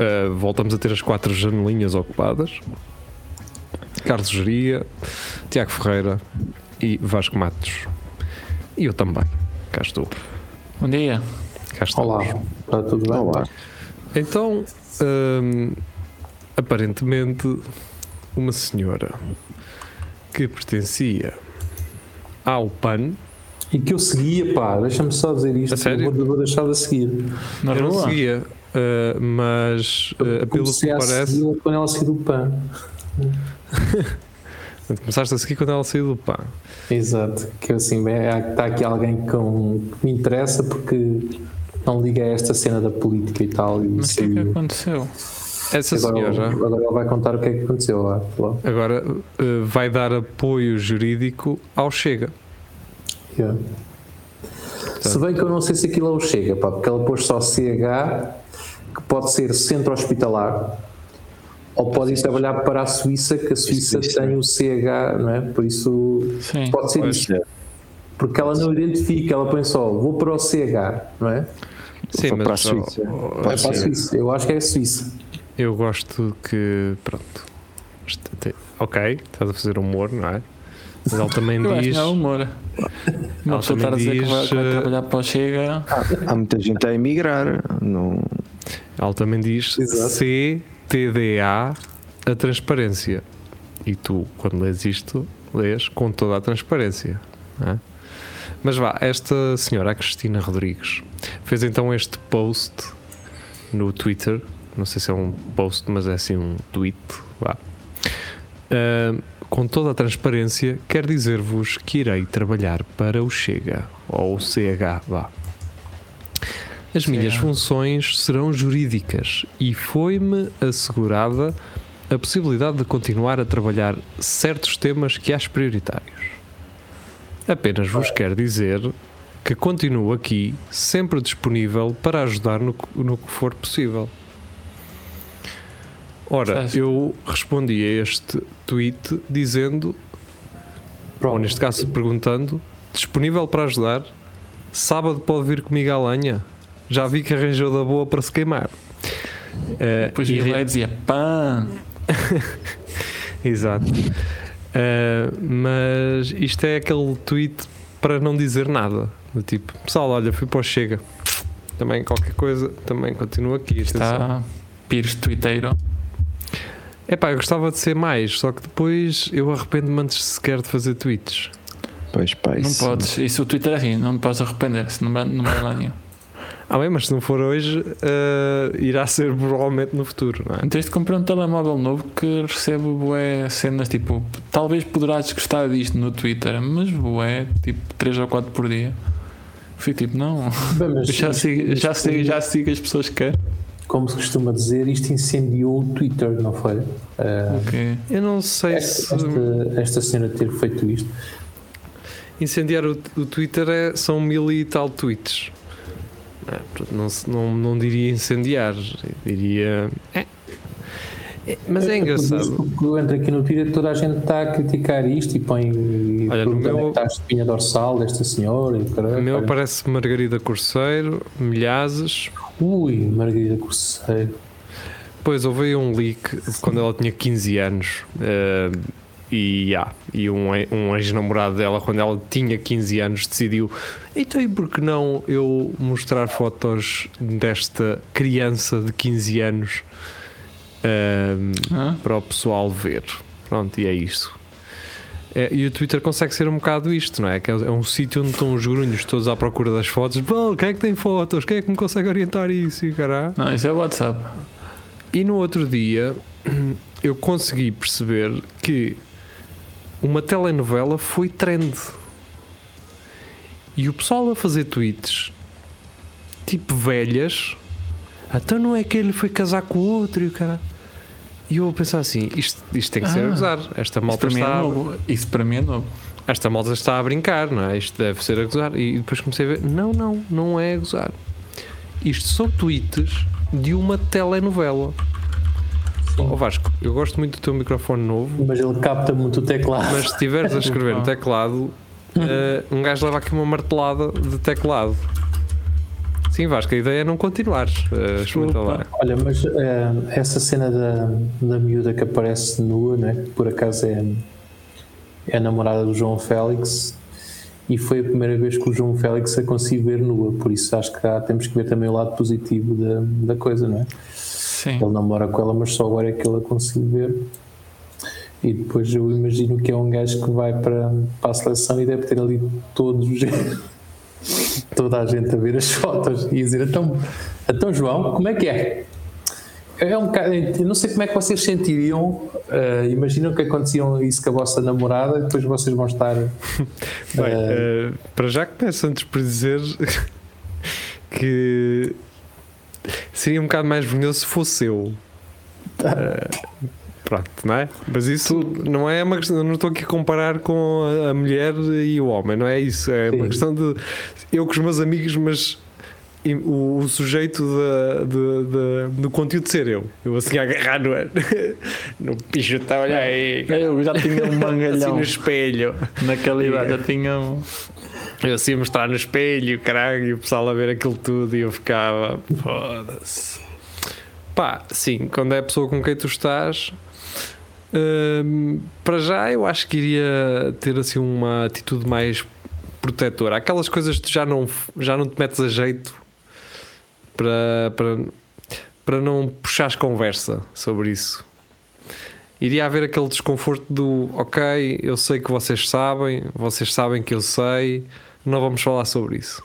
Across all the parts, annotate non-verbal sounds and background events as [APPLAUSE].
uh, voltamos a ter as quatro janelinhas ocupadas: Carlos Geria, Tiago Ferreira e Vasco Matos. E eu também, cá estou. Bom dia. Cá estamos. Olá, está tudo bem? Olá. Então, hum, aparentemente, uma senhora que pertencia ao PAN, E que eu seguia, pá, deixa-me só dizer isto. A sério? Eu vou, vou deixar de seguir. Na eu não rua? seguia, uh, mas uh, pelo que parece, quando ela saiu do PAN. [LAUGHS] começaste a seguir quando ela saiu do PAN. Exato, que eu assim, está aqui alguém com, que me interessa porque não liga a esta cena da política e tal. E Mas o que é que saiu. aconteceu? Essa agora, senhora agora ela vai contar o que é que aconteceu lá. lá. agora uh, vai dar apoio jurídico ao Chega. Yeah. Se bem que eu não sei se aquilo é o Chega, pá, porque ela pôs só CH, que pode ser centro hospitalar, ou pode ir trabalhar para a Suíça, que a Suíça tem o CH, não é? Por isso Sim. pode ser isso. Porque ela não identifica, ela põe só, vou para o CH, não é? Sim, mas para a Suíça. É para a ser. Suíça, eu acho que é a Suíça. eu gosto que pronto. Ok, estás a fazer humor, não é? Mas ele também Eu diz. não é humor. Uma pessoa estar a dizer que vai, diz, que vai eh, trabalhar para o Chega. Há muita gente a emigrar. Não... Ela também diz Exato. CTDA a transparência. E tu, quando lês isto, lês com toda a transparência. é? Mas vá, esta senhora, a Cristina Rodrigues, fez então este post no Twitter. Não sei se é um post, mas é assim um tweet. Vá. Ah, com toda a transparência, quero dizer-vos que irei trabalhar para o Chega, ou o CH, vá. As minhas CH. funções serão jurídicas e foi-me assegurada a possibilidade de continuar a trabalhar certos temas que acho prioritários. Apenas vos quero dizer que continuo aqui, sempre disponível para ajudar no, que- no que for possível. Ora, eu respondi a este tweet dizendo, ou neste caso perguntando, disponível para ajudar, sábado pode vir comigo à lenha, já vi que arranjou da boa para se queimar. Eh, Depois e ia re- lá e dizia pã. [LAUGHS] Exato. Uh, mas isto é aquele tweet para não dizer nada. Do tipo, pessoal, olha, fui para o Chega. Também qualquer coisa, também continuo aqui. atenção. Está Pires Twitteiro. Epá, eu gostava de ser mais, só que depois eu arrependo-me antes sequer de fazer tweets. Pois, pá, Não isso- podes. Isso o Twitter é assim, não me podes arrepender. Se não não vai lá nenhum. Ah, bem, mas se não for hoje, uh, irá ser provavelmente no futuro, não é? Tens de comprar um telemóvel novo que recebe bué cenas tipo. Talvez poderás gostar disto no Twitter, mas bué, tipo 3 ou 4 por dia. Fui tipo, não. Bem, [LAUGHS] já sigo, já sigo, já sigo as pessoas que querem. como se costuma dizer, isto incendiou o Twitter, não foi? Ah, Ok. Eu não sei esta, se esta, esta senhora ter feito isto. incendiar o, o Twitter é, são mil e tal tweets. Não, é? Não, não, não diria incendiar, diria. é. É, mas é engraçado. Porque eu entro aqui no Twitter toda a gente está a criticar isto e põe. Olha, no é meu- que está a espinha dorsal desta senhora e o meu Olha. aparece Margarida Corceiro, Milhazes. Ui, Margarida Corseiro. Depois houve aí um leak de quando ela tinha 15 anos. eh, e, ah, e um, um ex-namorado dela, quando ela tinha 15 anos, decidiu: então, e por que não eu mostrar fotos desta criança de 15 anos eh, Hã? para o pessoal ver? Pronto, e é isso. É, e o Twitter consegue ser um bocado isto, não é? Que é é um sítio onde estão os grunhos todos à procura das fotos. Bom, quem é que tem fotos? Quem é que me consegue orientar isso? E. Não, isso é WhatsApp. E no outro dia [CLEARS THROAT] eu consegui perceber que uma telenovela foi trend. E o pessoal a fazer tweets tipo velhas Então não é que ele foi casar com o outro e o cara. E eu vou pensar assim: isto, isto tem que ser Ah. a gozar. Esta Isso malta para, mim é está. novo. Isso para mim é novo. Esta malta está a brincar, não é? Isto deve ser a gozar. E depois comecei a ver: não, não, não é a gozar. Isto são tweets de uma telenovela. Ó Vasco, eu gosto muito do teu microfone novo, Mas ele capta muito o teclado. mas se estiveres a escrever no teclado, eh, um gajo leva aqui uma martelada de teclado. Sim, Vasco, a ideia é não continuares a experimentar. Olha, mas eh, essa cena da, da miúda que aparece nua, né? que por acaso é, é a namorada do João Félix, e foi a primeira vez que o João Félix a consigo ver nua, por isso acho que cá temos que ver também o lado positivo da, da coisa, não é? Sim. Ele namora com ela, mas só agora é que ele a conseguiu ver. E depois eu imagino que é um gajo que vai para, para a seleção e deve ter ali todos os [LAUGHS] toda a gente a ver as fotos e dizer então, então João, como é que é? É um bocado, eu não sei como é que vocês sentiriam, eh, imaginam que aconteciam isso com a vossa namorada, depois vocês vão estar [LAUGHS] Bem, eh, eh, para já começo antes por dizer [LAUGHS] que seria um bocado mais vergonhoso se fosse eu. Eh, pronto, não é? Mas isso não é uma questão, não estou aqui a comparar com a, a mulher e o homem, não é isso. É uma Sim. questão de eu com os meus amigos, mas o, o sujeito da- de- de- do conteúdo ser eu. Eu assim a agarrar no, [LAUGHS] no bicho, está a olhar aí, Eu já tinha um [LAUGHS] assim mangalhão no espelho. naquela idade, já tinha um. Eu assim mostrar no espelho, caralho, e o pessoal a ver aquilo tudo e eu ficava, foda-se. Pá, sim, quando é a pessoa com quem tu estás, hum, para já eu acho que iria ter assim uma atitude mais protetora. Aquelas coisas que tu já não, já não te metes a jeito para, para, para não puxares conversa sobre isso. Iria haver aquele desconforto do ok, eu sei que vocês sabem, vocês sabem que eu sei, não vamos falar sobre isso.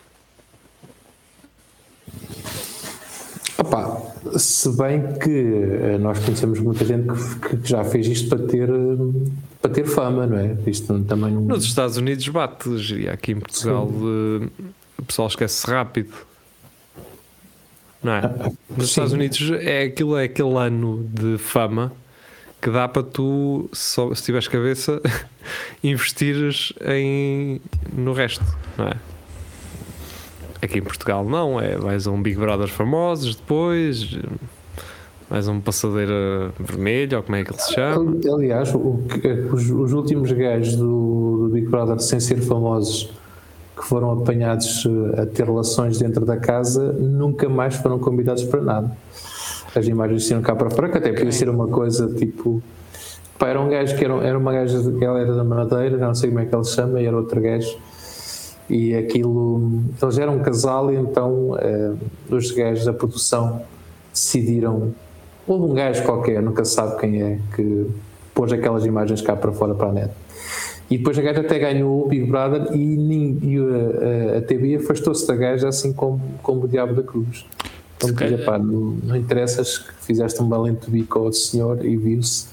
Opá, se bem que eh, nós conhecemos muita gente que, que já fez isto para ter, para ter fama, não é? Isto também não. Nos Estados Unidos bate, e aqui em Portugal eh, o pessoal esquece rápido. Não é? Nos Sim. Estados Unidos é aquilo, é aquele ano de fama que dá para tu, só, se tiveres cabeça, [LAUGHS] investires em, no resto, não é? Aqui em Portugal não, é vais a um Big Brother famosos depois, mais um passadeira vermelha, ou como é que ele se chama. Aliás, que- os, os últimos gajos do, do Big Brother, sem ser famosos, que foram apanhados eh, a ter relações dentro da casa, nunca mais foram convidados para nada. As imagens tinham cá para fora, que até podia ser uma coisa tipo. Pá, era um gajo que era, era uma gaja, ela era da Madeira, não sei como é que ele chama, e era outro gajo. E aquilo. Eles eram um casal, e então eh, os gajos da produção decidiram Houve um gajo qualquer, nunca sabe quem é, que pôs aquelas imagens cá para fora para a net. E depois a gaja até ganhou o Big Brother e, e a, a, a TV afastou-se da gaja assim como, como o Diabo da Cruz. Então, Se dizer, calhar- pá, não, não interessas que fizeste um valente bico ao senhor e viu-se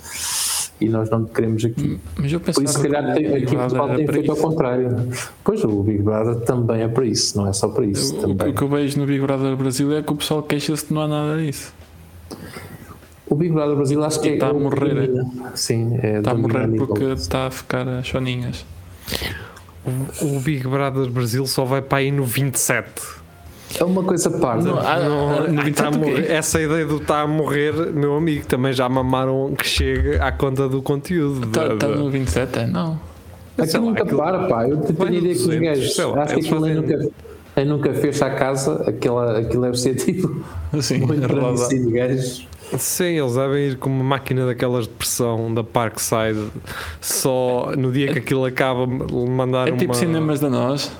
e nós não te queremos aqui. Mas eu Por isso, se calhar, tem, que o aqui Big em Brother Portugal tem para feito ao contrário. é? Pois o Big Brother também é para isso, não é só para isso. O, também. o que eu vejo no Big Brother Brasil é que o pessoal queixa-se que não há nada disso. O Big Brother Brasil acho que E é. está a é morrer, que domina. Sim, é Está a morrer porque está a ficar a choninhas. O, o Big Brother Brasil só vai para aí no 27. É uma coisa parda. Não, ah, Não, ah, no ah, tá a 27 o quê? morrer. Essa ideia do está a morrer, meu amigo, também já mamaram que chega à conta do conteúdo. Está da- Tá, no 27? É, não. Aquilo nunca aquilo- para, pá. Eu tenho a ideia que os 200, gajos. Acho que eles aquilo fazem- nunca, nem nunca fecha a casa. Aquela, aquilo deve ser tipo. Assim, Muito assim de gajos. Sim, eles devem ir com uma máquina daquelas de pressão da Parkside, só no dia que aquilo acaba, mandar É tipo uma. cinemas da nós.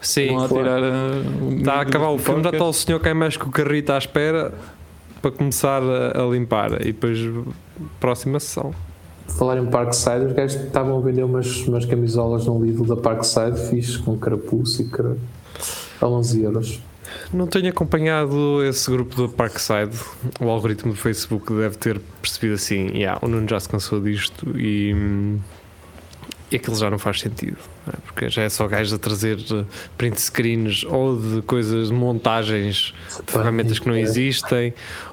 Sim, tirar. uh, está a acabar o filme, já está o senhor que é mais com o carrito à espera para começar a, a limpar. E depois, próxima sessão. Falar em Parkside, os gajos estavam a vender umas, umas camisolas no Lidl da Parkside, fixe, com carapuço e cara, a 11 euros. Não tenho acompanhado esse grupo do Parkside. O algoritmo do Facebook deve ter percebido assim: yeah, o Nuno já se cansou disto e, hum, E aquilo já não faz sentido? Porque já é só gajos a trazer eh, print screens ou de coisas, de montagens de ferramentas que não é. existem,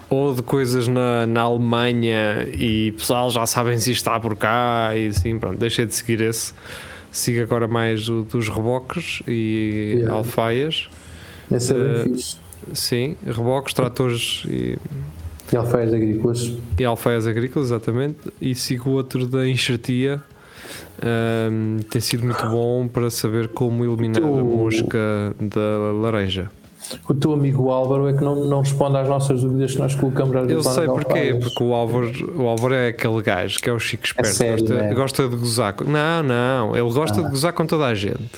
ou de coisas na, na Alemanha e pessoal já sabem se isto está por cá e assim, pronto, deixei de seguir esse. Sigo agora mais o dos reboques e Yeah. alfaias. Esse é bem fixe. Sim, reboques, tratores e, E alfaias agrícolas. e alfaias agrícolas, exatamente. E sigo outro da enxertia. Ahm, tem sido muito bom para saber como eliminar a mosca da laranja. O teu amigo Álvaro é que não, não responde às nossas dúvidas que nós colocamos às Eu sei porquê, porque o Álvaro, o Álvaro é aquele gajo que é o Chico Esperto, sério, gosta, né? gosta de gozar. com- Não, não, ele gosta Ah. de gozar com toda a gente,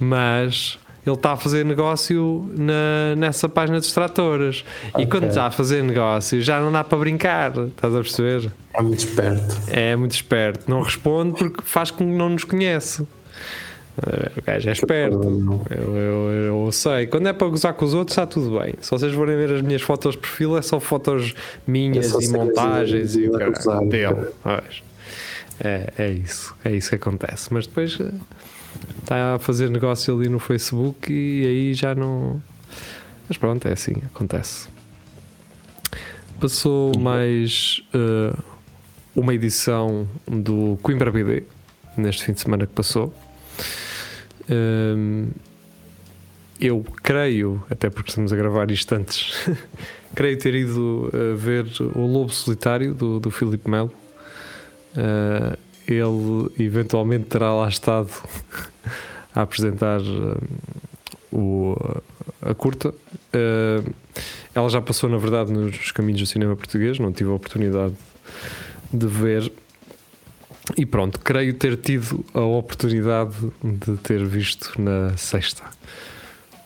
mas ele está a fazer negócio na, nessa página dos tratoras. E quando está a fazer negócio já não dá para brincar, estás a perceber? É muito esperto. É muito esperto, não responde porque faz com que não nos conhece. O gajo é esperto, eu, eu, eu sei. Quando é para gozar com os outros, está tudo bem. Se vocês forem ver as minhas fotos de perfil, é só fotos minhas É e montagens e o caralho dele. É, é isso, é isso que acontece. Mas depois está a fazer negócio ali no Facebook e aí já não. Mas pronto, é assim, acontece. Passou mais eh, uma edição do Coimbra BD neste fim de semana que passou. Hum, eu creio, até porque estamos a gravar isto antes, [LAUGHS] creio ter ido uh, ver o Lobo Solitário do, do Filipe Melo. Uh, ele eventualmente terá lá estado [LAUGHS] a apresentar uh, o, a curta. Uh, ela já passou, na verdade, nos caminhos do cinema português, não tive a oportunidade de ver. E pronto, creio ter tido a oportunidade de ter visto na sexta.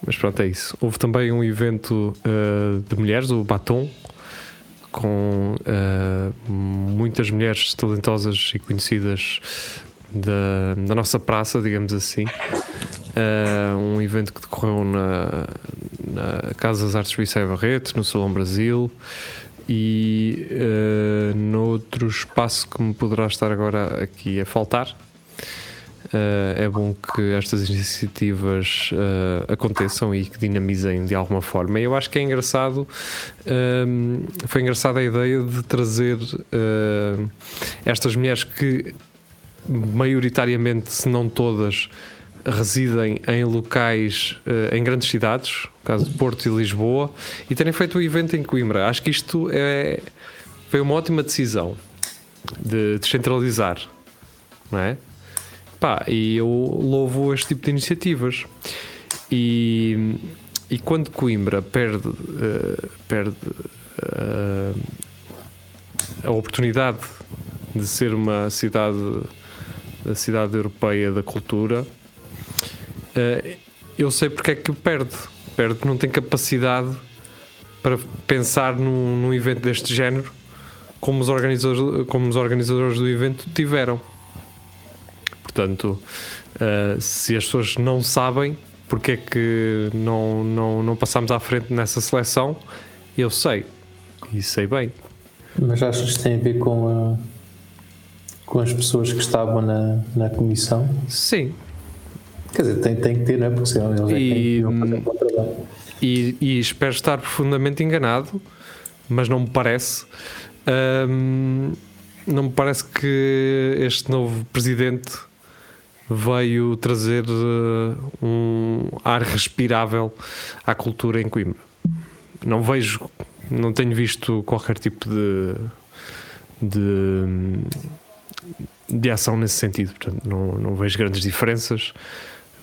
Mas pronto, é isso. Houve também um evento uh, de mulheres, o Batom, com uh, muitas mulheres talentosas e conhecidas da, da nossa praça, digamos assim. Uh, um evento que decorreu na, na Casa das Artes Vicente Barreto, no Salão Brasil e uh, noutro espaço que me poderá estar agora aqui a faltar. Uh, é bom que estas iniciativas uh, aconteçam e que dinamizem de alguma forma. Eu acho que é engraçado, um, foi engraçada a ideia de trazer estas mulheres que, maioritariamente, se não todas, residem em locais, em grandes cidades, no caso de Porto e Lisboa, e terem feito o evento em Coimbra. Acho que isto é, foi uma ótima decisão de descentralizar, não é? Pá, e eu louvo este tipo de iniciativas. E, e quando Coimbra perde, uh, perde uh, a oportunidade de ser uma cidade, a cidade europeia da cultura, uh, eu sei porque é que perde. Perde porque não tem capacidade para pensar num, num evento deste género como os, organizadores, como os organizadores do evento tiveram. Portanto, uh, se as pessoas não sabem porque é que não, não, não passamos à frente nessa seleção, eu sei. E sei bem. Mas achas que isto tem a ver com, a, com as pessoas que estavam na, na comissão? Sim. Quer dizer, tem, tem que ter, não é? Porque senão eles é E- que iam fazer trabalho. E, e espero estar profundamente enganado, mas não me parece. Ahm, não me parece que este novo presidente veio trazer eh, um ar respirável à cultura em Coimbra. Não vejo, não tenho visto qualquer tipo de, de, de ação nesse sentido. Portanto, não, não vejo grandes diferenças.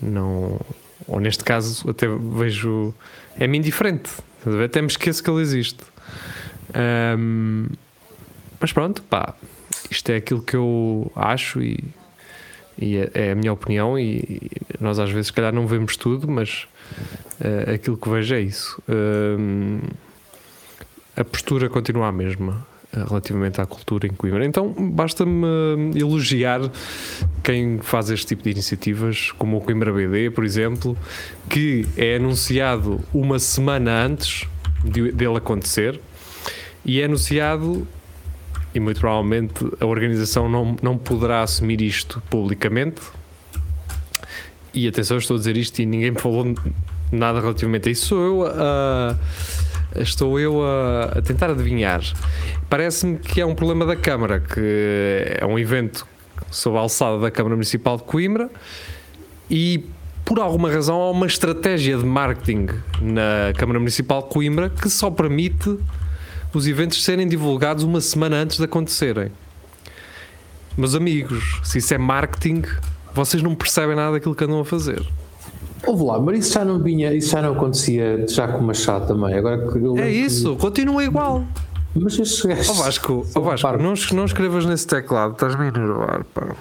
Não, ou neste caso, até vejo. É-me indiferente. Até me esqueço que ele existe. Ahm, mas pronto, pá, isto é aquilo que eu acho e, e é, é a minha opinião. E, nós às vezes, se calhar, não vemos tudo, mas eh, aquilo que vejo é isso. Ahm, a postura continua a mesma eh, relativamente à cultura em Coimbra. Então basta-me eh, elogiar quem faz este tipo de iniciativas, como o Coimbra BD, por exemplo, que é anunciado uma semana antes de- dele acontecer e é anunciado e muito provavelmente a organização não, não poderá assumir isto publicamente. E atenção, estou a dizer isto e ninguém falou nada relativamente a isso. Sou eu a. Estou eu a, a tentar adivinhar. Parece-me que é um problema da Câmara, que é um evento sob a alçada da Câmara Municipal de Coimbra e por alguma razão há uma estratégia de marketing na Câmara Municipal de Coimbra que só permite os eventos serem divulgados uma semana antes de acontecerem. Meus amigos, se isso é marketing, vocês não percebem nada daquilo que andam a fazer. Houve lá, mas isso já não vinha, isso já não acontecia já com o Machado também. Agora que É que- isso, continua igual. Mas estes gajos. Ó Vasco, ó Vasco não, não escrevas nesse teclado, estás-me a enervar, pá.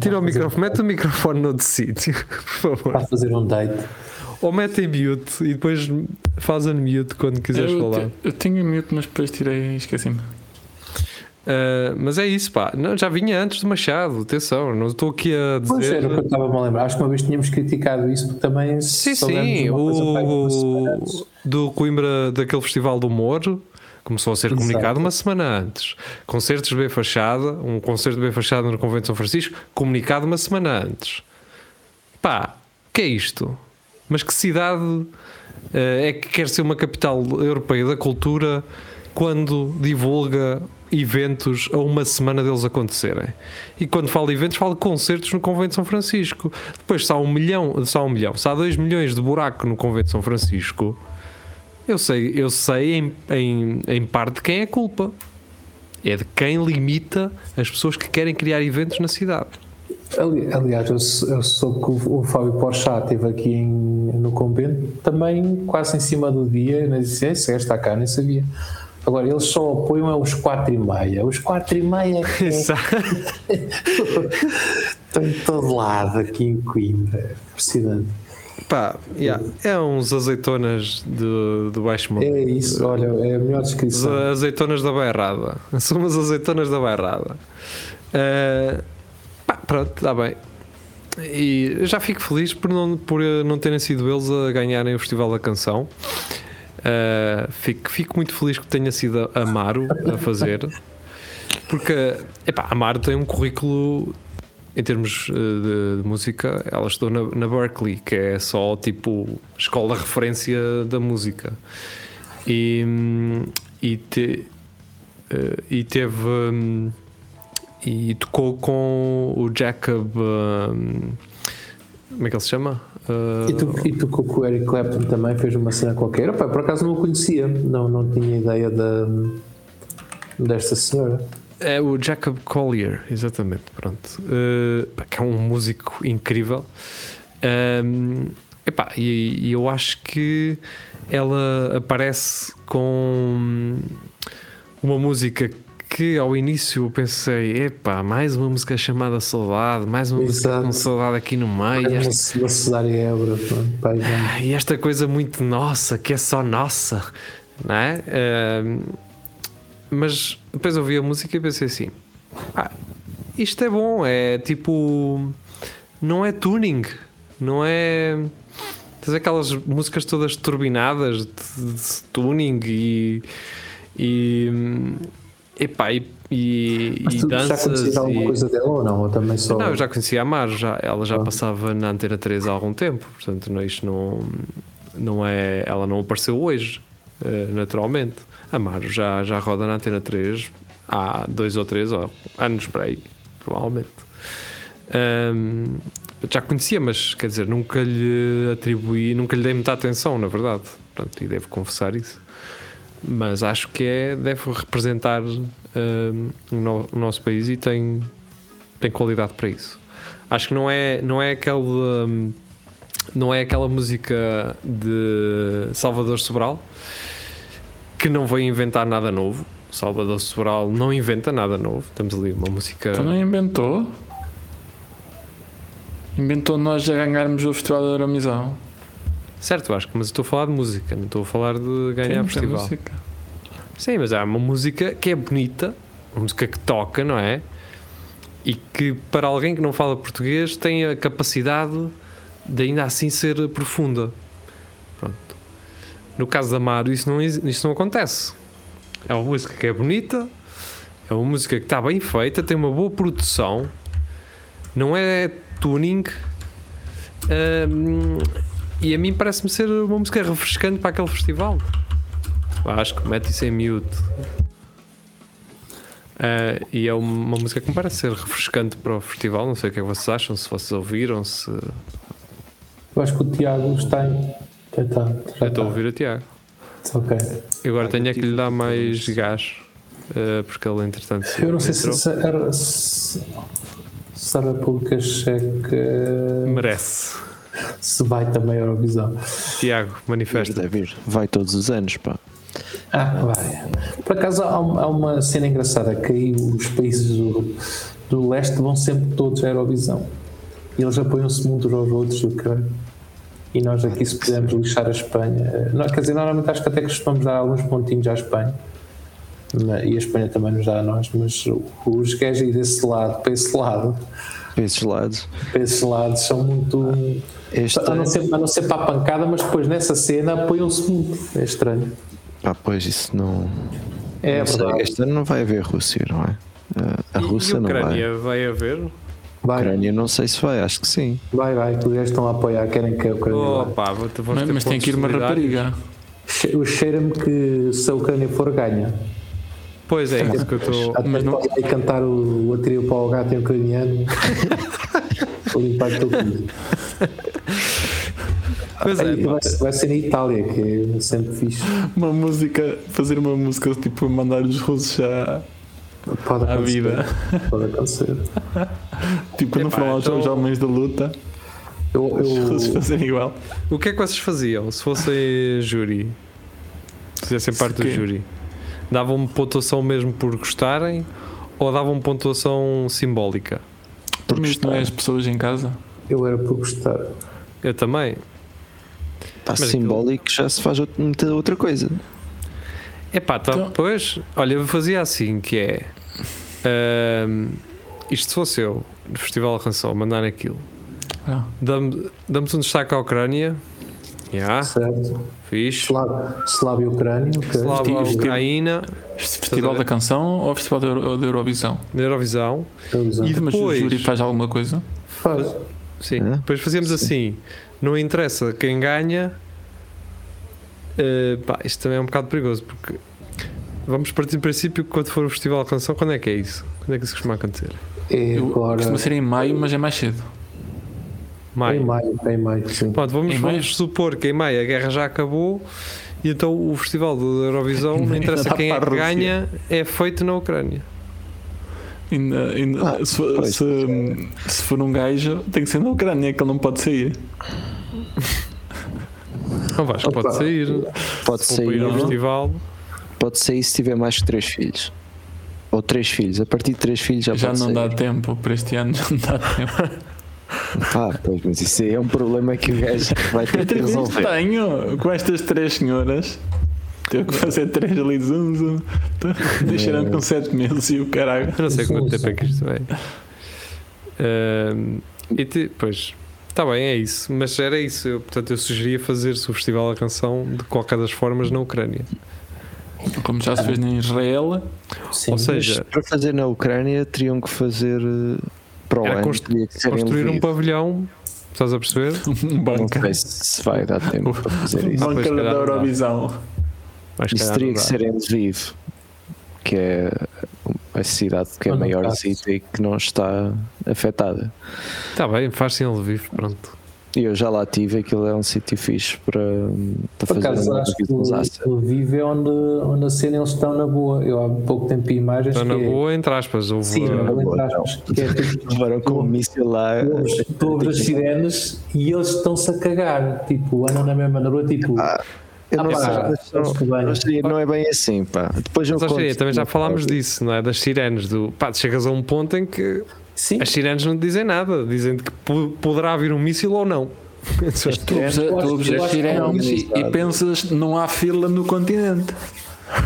Tira o microfone, mete o microfone noutro sítio, [LAUGHS] por favor. Para fazer um date. Ou mete em mute e depois faz unmute quando quiseres eu, falar. eu tinha mute, mas depois tirei e esqueci-me. Uh, mas é isso, pá. Não, já vinha antes do Machado, atenção, não estou aqui a Pois dizer. era o que eu estava a lembrar. Acho que uma vez tínhamos criticado isso porque também. Sim, sim, o do Coimbra, daquele festival do humor, começou a ser Exato. comunicado uma semana antes. Concertos de B Fachada, um concerto de B Fachada no Convento de São Francisco, comunicado uma semana antes. Pá, o que é isto? Mas que cidade eh, é que quer ser uma capital europeia da cultura quando divulga eventos a uma semana deles acontecerem? E quando falo de eventos, falo de concertos no Convento de São Francisco. Depois, se há um milhão, se há um milhão, se há dois milhões de buraco no Convento de São Francisco, eu sei, eu sei em, em, em parte quem é a culpa. É de quem limita as pessoas que querem criar eventos na cidade. Ali- Aliás, eu, eu soube que o, o Fábio Porchat esteve aqui em- no convento também quase em cima do dia, né, disse: Esse gajo está cá, nem sabia. Agora, eles só apoiam é os 4 e meia. Os 4 e meia é estão [LAUGHS] [LAUGHS] em todo lado aqui em Coimbra. É Impressionante. Pá, yeah, é uns azeitonas do, do Baixo Mundo. É isso, olha, é a melhor descrição. azeitonas da bairrada. São umas azeitonas da bairrada. Uh, pá, pronto, está bem. E já fico feliz por não, por eh, não terem sido eles a ganharem o Festival da Canção. Uh, fico, fico muito feliz que tenha sido a Amaro a fazer. Porque epá, a Amaro tem um currículo em termos eh, de, de música. Ela estudou na, na Berkeley, que é só tipo escola de referência da música. E, hum, e, te- eh, e teve hum, e tocou com o Jacob hum, como é que ele se chama? Uh, E tu, e tu com o Eric Clapton também fez uma cena qualquer. Opa, por acaso não o conhecia, não, não tinha ideia da, desta senhora. É o Jacob Collier, exatamente, pronto. Uh, que é um músico incrível. Um, epá, e, e eu acho que ela aparece com uma música que ao início eu pensei, epá, mais uma música chamada Saudade, mais uma música Exato. com saudade aqui no meio. Uma, esta- uma cesárea Ebra. pai, vamos. e esta coisa muito nossa, que é só nossa, não é? Ahm, mas depois ouvi a música e pensei assim: ah, isto é bom, é tipo. Não é tuning, não é. Tens aquelas músicas todas turbinadas de, de tuning e. e epá, e, e, Mas e tu já danças. conhecias alguma e- coisa dela ou não? Ou também só. não, eu já conhecia a Mar, já, ela já Ah. passava na Antena 3 há algum tempo, portanto não, isto não, não é, ela não apareceu hoje, eh, naturalmente. A Mar já, já roda na Antena 3 há dois ou três ó, anos para aí, provavelmente. Eu já conhecia, mas quer dizer, nunca lhe atribuí, nunca lhe dei muita atenção, na verdade, portanto, e devo confessar isso. Mas acho que é, deve representar ahm, o, no- o nosso país e tem, tem qualidade para isso. Acho que não é, não é aquele. hum, Não é aquela música de Salvador Sobral que não veio inventar nada novo. Salvador Sobral não inventa nada novo. Temos ali uma música. Também inventou. Inventou nós a ganharmos o Festival da Eurovisão. Certo, acho que, mas eu estou a falar de música, não estou a falar de ganhar tem festival. música. Sim, mas há uma música que é bonita, uma música que toca, não é? E que para alguém que não fala português tem a capacidade de ainda assim ser profunda. Pronto. No caso da Amaro, isso não, isso não acontece. É uma música que é bonita, É uma música que está bem feita, tem uma boa produção, não é tuning. hum, e a mim parece-me ser uma música refrescante para aquele festival. Acho que mete isso em mute. Ah, e é uma música que me parece ser refrescante para o festival. Não sei o que é que vocês acham, se vocês ouviram, se. Eu acho que o Tiago está em. Já está. Eu Já estou a ouvir a Tiago. Ok. E agora tenho é que lhe dar mais gás, ah, porque ele entretanto. Eu não sei se, se, era- se, se a República Checa Merece. Se vai também à Eurovisão. Tiago, manifesta. Deve ir. Vai todos os anos, pá. Ah, vai. Por acaso há, um- há uma cena engraçada que aí os países do, do leste vão sempre todos à Eurovisão. E eles apoiam-se muito uns aos outros do que. E nós aqui, se pudermos lixar a Espanha. eh, Não, quer dizer, normalmente acho que até costumamos dar alguns pontinhos à Espanha. E a Espanha também nos dá a nós, mas os gajos aí desse lado, para esse lado, Para esses lados. para esses lados são muito. Este, A não, ser, a não ser para a pancada, mas depois nessa cena apoiam-se muito. É estranho. pá, pois isso não. É não sei, verdade. este ano não vai haver Rússia, não é? Ah, A E- Rússia e não vai. Ucrânia vai haver? A Vai, Ucrânia não sei se vai, acho que sim. vai, vai. Os gajos estão a apoiar, querem que a Ucrânia vá. Opa, vou vamos Mas, mas tem que ir uma rapariga. O cheira-me que se a Ucrânia for ganha. Pois é, isso que eu estou. Mas não- ir cantar o, o atrio para o gato em ucraniano. Vou [LAUGHS] limpar o teu cu. Pois é, vai, vai ser na Itália, que é sempre fixe. Uma música, fazer uma música tipo mandar os russos à, Pode à acontecer. vida. Pode acontecer. [LAUGHS] Tipo, Epá, lá os então- os homens da luta, Eu, os russos eu, fazerem igual. O que é que vocês faziam se fossem júri? Se fizessem parte do júri? Davam pontuação mesmo por gostarem ou davam pontuação simbólica? Porque isto não é as pessoas em casa. eu era por gostar. Eu também. Pá, Mas simbólico já se faz outra, muita outra coisa. Epá, tá, Então- pois, olha, eu fazia assim, que é isto se fosse eu, no Festival da Canção, mandar aquilo, Ah, damos, damos um destaque à Ucrânia, já, Certo? fixe, Slávia Slávia e Ucrânia. ok. Slava Vestido- Ucraína, este Festival da Canção ou Festival da, Euro- da Eurovisão? na Eurovisão, Eurovisão. E, mas o Depois- júri faz alguma coisa? Faz. sim, É? depois fazíamos assim, não interessa quem ganha, eh, pá, isto também é um bocado perigoso, porque vamos partir do princípio que quando for o Festival da Canção, quando é que é isso? Quando é que isso costuma acontecer? É agora. costuma ser em maio, mas é mais cedo. Maio. Em maio, em maio, sim. Pronto, vamos, Em maio? vamos supor que em maio a guerra já acabou e então o festival da Eurovisão, [LAUGHS] não interessa dá quem é que ganha, é feito na Ucrânia. Ainda- ainda- Ah, se, for- pois. se- se for um gajo, tem que ser na Ucrânia, que ele não pode sair. Não Vasco, Opa. pode sair. Pode Se sair, ao festival. pode sair se tiver mais que três filhos. Ou três filhos. A partir de três filhos já, Já pode não sair. dá tempo, para este ano já não dá tempo. [LAUGHS] Ah, pois, mas isso aí é um problema que o gajo vai ter que resolver. Tenho, com estas três senhoras, teve que fazer três ali, zoom, zoom. Deixaram com sete meses e o caralho. Eu não sei quanto tempo é que isto vai. Ahm, e te- pois, está bem, é isso. Mas era isso. Eu, portanto, eu sugeria fazer-se o Festival da Canção de qualquer das formas na Ucrânia. Como já se fez em Israel, Sim. Ou seja, para fazer na Ucrânia teriam que fazer eh, para o ano. constru- construir um pavilhão, estás a perceber? [LAUGHS] um Não banco. sei se vai dar tempo [LAUGHS] para fazer isso. Banca calhar da não. Eurovisão. Mas Isso teria não que ser em Lviv, que é a cidade que é Onde maior está? e que não está afetada. Está bem, faz-se em Lviv, pronto. E eu já lá tive, aquilo é um sítio fixe para, para Por fazer acaso, uma acho que o Vive é onde, onde a cena eles estão na boa. Eu há pouco tempo vi imagens. Está na que é- boa, entre aspas. Houve, Sim, uh, não, entre aspas, que é tipo. [LAUGHS] Levaram com um míssil lá. Tu ouves as sirenes e eles estão-se a cagar. Tipo, andam na mesma na rua. Tipo, Ah, Eu não Ah, não, acho não não é bem assim, pá. Depois eu conto- também já falámos disso, não é? Das sirenes. Do, pá, chegas a um ponto em que sim, as sirenes não te dizem nada. Dizem que po- poderá vir um míssil ou não. [LAUGHS] Tu ouves, Eu tu acho- ouves as acho que não. sirenes e, e pensas não há fila no continente.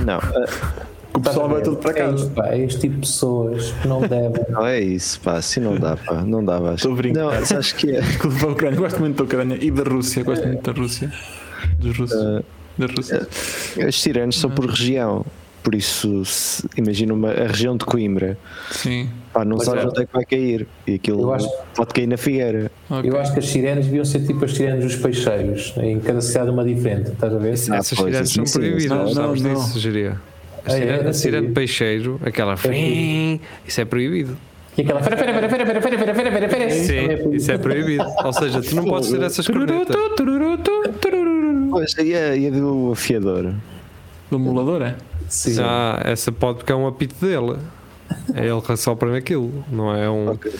Não, Que o pessoal vai tudo para É casa. isto, pá, é este tipo de pessoas que não devem. não é isso, pá. Assim não dá, pá. Não dá. Estou a brincar. Não, sabes que é. [LAUGHS] Gosto muito da Ucrânia e da Rússia. Gosto muito da Rússia. Dos russos. Ah, Da Rússia. As sirenes são por região. Por isso, se- imagina uma, a região de Coimbra, Sim. pá, não Mas sabes é. onde é que vai cair. E aquilo Eu acho- pode cair na Figueira. ok. Eu acho que as sirenes deviam ser tipo as sirenes dos peixeiros, em cada cidade uma diferente, estás a ver? Ah, Essas pois, sirenes são assim sim, proibidas, não, sabes não, disso, não. Geria? A Ah, é? sirene, Não a sirene peixeiro, aquela. Isso é proibido. E aquela. Fera, fera, fera, fera, fera, fera, fera, fera, fera, fera. Sim, isso é proibido. Ou seja, tu não podes ter essas cornetas. Pois, e a, e a do afiador? Do emulador, é? Sim. Já, essa pode porque é um apito dele. É ele que sopra naquilo, não é um. Ok.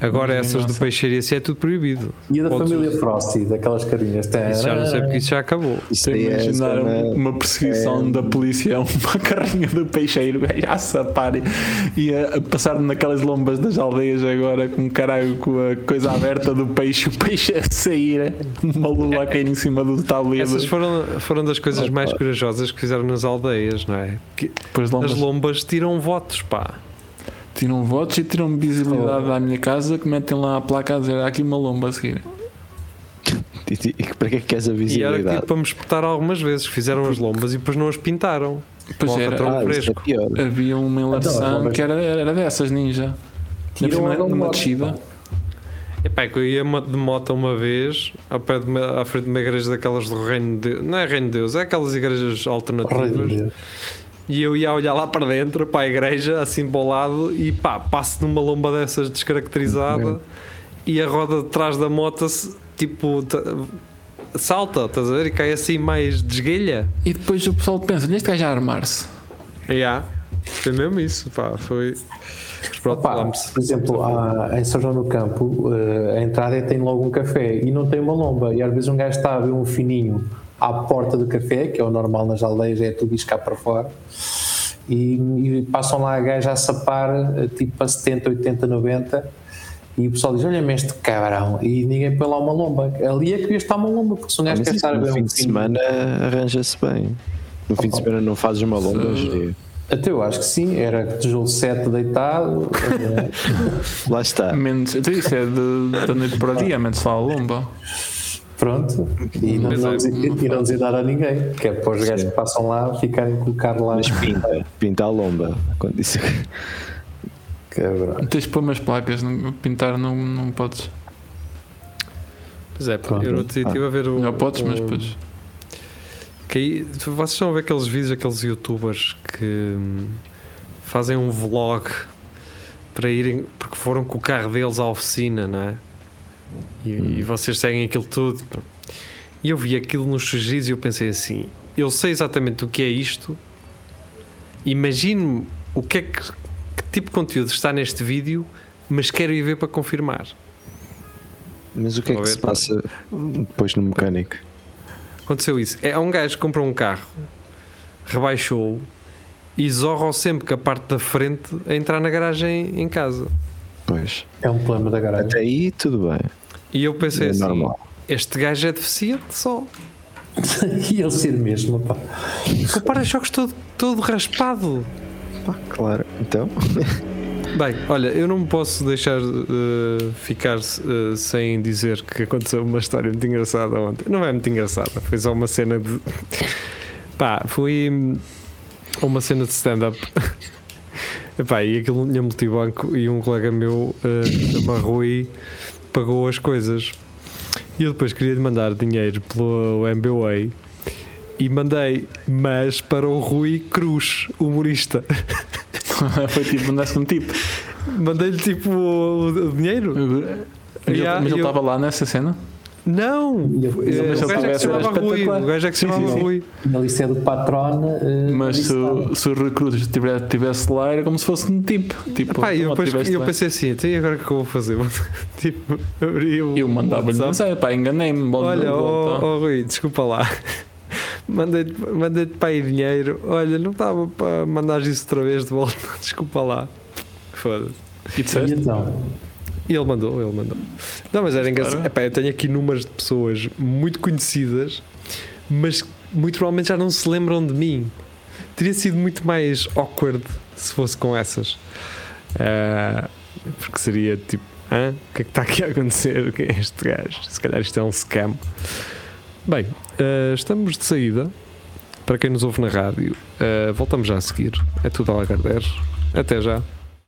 Agora Não, essas não do peixeiro e assim é tudo proibido. E a da Podes- família Frosty, daquelas carinhas. Isso já não sei porque isso já acabou. Aí é imaginar zona- uma perseguição da polícia a [LAUGHS] uma carrinha do peixeiro, gajo a sapar e a, a passar naquelas lombas das aldeias agora com caralho com a coisa aberta do peixe, o peixe a sair, uma lula a cair em cima do tabuleiro. Essas foram, foram das coisas mais corajosas que fizeram nas aldeias, não é? Que as lombas tiram votos, pá. Tiram votos e tiram visibilidade à minha casa que metem lá a placa a dizer há aqui uma lomba a seguir. [LAUGHS] E, para que é que queres a E era visibilidade? tipo para me espetar algumas vezes. Fizeram as lombas e depois não as pintaram. Pois era, Ah, isso é fresco. pior. havia uma eleição mas- que era, era dessas ninja. Tiram Tiram a numa lomba. descida. Epá, é que eu ia de moto uma vez ao pé de uma, à frente de uma igreja daquelas do Reino de Deus. Não é Reino de Deus, é aquelas igrejas alternativas. E eu ia olhar lá para dentro, para a igreja, assim para o lado, e pá, passo numa lomba dessas descaracterizada e a roda de trás da moto, tipo, ta- salta, estás a ver? E cai assim mais desguelha. E depois o pessoal pensa, olha este gajo a armar-se. Yeah. Foi mesmo isso, pá, foi. Pronto, Opa, por exemplo, há- em São João do Campo, eh, a entrada é- tem logo um café e não tem uma lomba. E às vezes um gajo está a ver um fininho à porta do café, que é o normal nas aldeias, é tudo iscar para fora. E, e passam lá a gaja a sapar, eh, tipo a 70, 80, 90. E o pessoal diz: Olha-me este cabrão. E ninguém põe lá uma lomba. Ali é que devia estar uma lomba, porque se um Ah, gajo quer estar a no ver fim de semana arranja-se bem. No fim de semana não fazes uma longa. Gê. Até eu acho que sim, era tijolo 7 deitado. eh, Lá está. Menos, então isso é de, da noite para o dia, menos lá a lomba. Pronto, e não, não é- e não dizer nada a ninguém, que é para os gajos que passam lá ficarem com o carro lá. Mas pinta, pinta a lomba. Quando disse Cabrão. Tens de pôr umas placas, não- pintar não, não podes. Pois é, Pronto. eu não estive a ver o. Não podes, mas podes. Que aí, vocês estão a ver aqueles vídeos, aqueles youtubers que hum, fazem um vlog para irem, porque foram com o carro deles à oficina, não é? E, e vocês seguem aquilo tudo. E eu vi aquilo nos sugeridos e eu pensei assim: eu sei exatamente o que é isto, imagino o que é que, que tipo de conteúdo está neste vídeo, mas quero ir ver para confirmar. Mas o que é que se passa depois no mecânico? Aconteceu isso. É um gajo que comprou um carro, rebaixou e zorra sempre que a parte da frente a entrar na garagem em casa. Pois. É um problema da garagem. Até aí tudo bem. E eu pensei É assim: normal. este gajo é deficiente só. [LAUGHS] e ele ser mesmo, pá. O para-choques todo, todo raspado. Pá, claro. Então, [LAUGHS] Bem, olha, eu não me posso deixar eh, ficar eh, sem dizer que aconteceu uma história muito engraçada ontem. Não é muito engraçada, foi só uma cena de. [LAUGHS] Pá, a uma cena de stand-up. Epá, e aquilo tinha multibanco e um colega meu, uh, Rui, pagou as coisas. E eu depois queria mandar dinheiro pelo MBWay e mandei, mas para o Rui Cruz, humorista. [LAUGHS] Foi tipo, mandaste um tipo. Mandei-lhe tipo o, o dinheiro. Mas ele- mas ele eu- estava lá nessa cena? Não! Eh, se o gajo é que se chamava Rui. O gajo é que se Sim, chamava sim, sim. Rui. Na lista é do patrona. eh, Mas se, o- nada. se o recrutas estivesse tivesse lá, era como se fosse um tipo. tipo e eu, depois, pensei assim, então e agora o que eu vou fazer? [LAUGHS] tipo, abri o. Eu mandava-lhe mensagem, pá, enganei-me. Olha, oh, oh, Rui, desculpa lá. [LAUGHS] Mandei-te mandei para aí dinheiro. Olha, não estava para mandar isso outra vez de volta. [LAUGHS] Desculpa lá. Foda-se. E E disseste? E ele mandou, ele mandou. Não, mas era engraçado. Epá, eu tenho aqui números de pessoas muito conhecidas, mas muito provavelmente já não se lembram de mim. Teria sido muito mais awkward se fosse com essas. Ah, porque seria tipo, Hã? o que é que está aqui a acontecer? Quem é este gajo? Se calhar isto é um scam. Bem, ah, estamos de saída para quem nos ouve na rádio, uh, voltamos já a seguir. É tudo a Lagardère. Até já.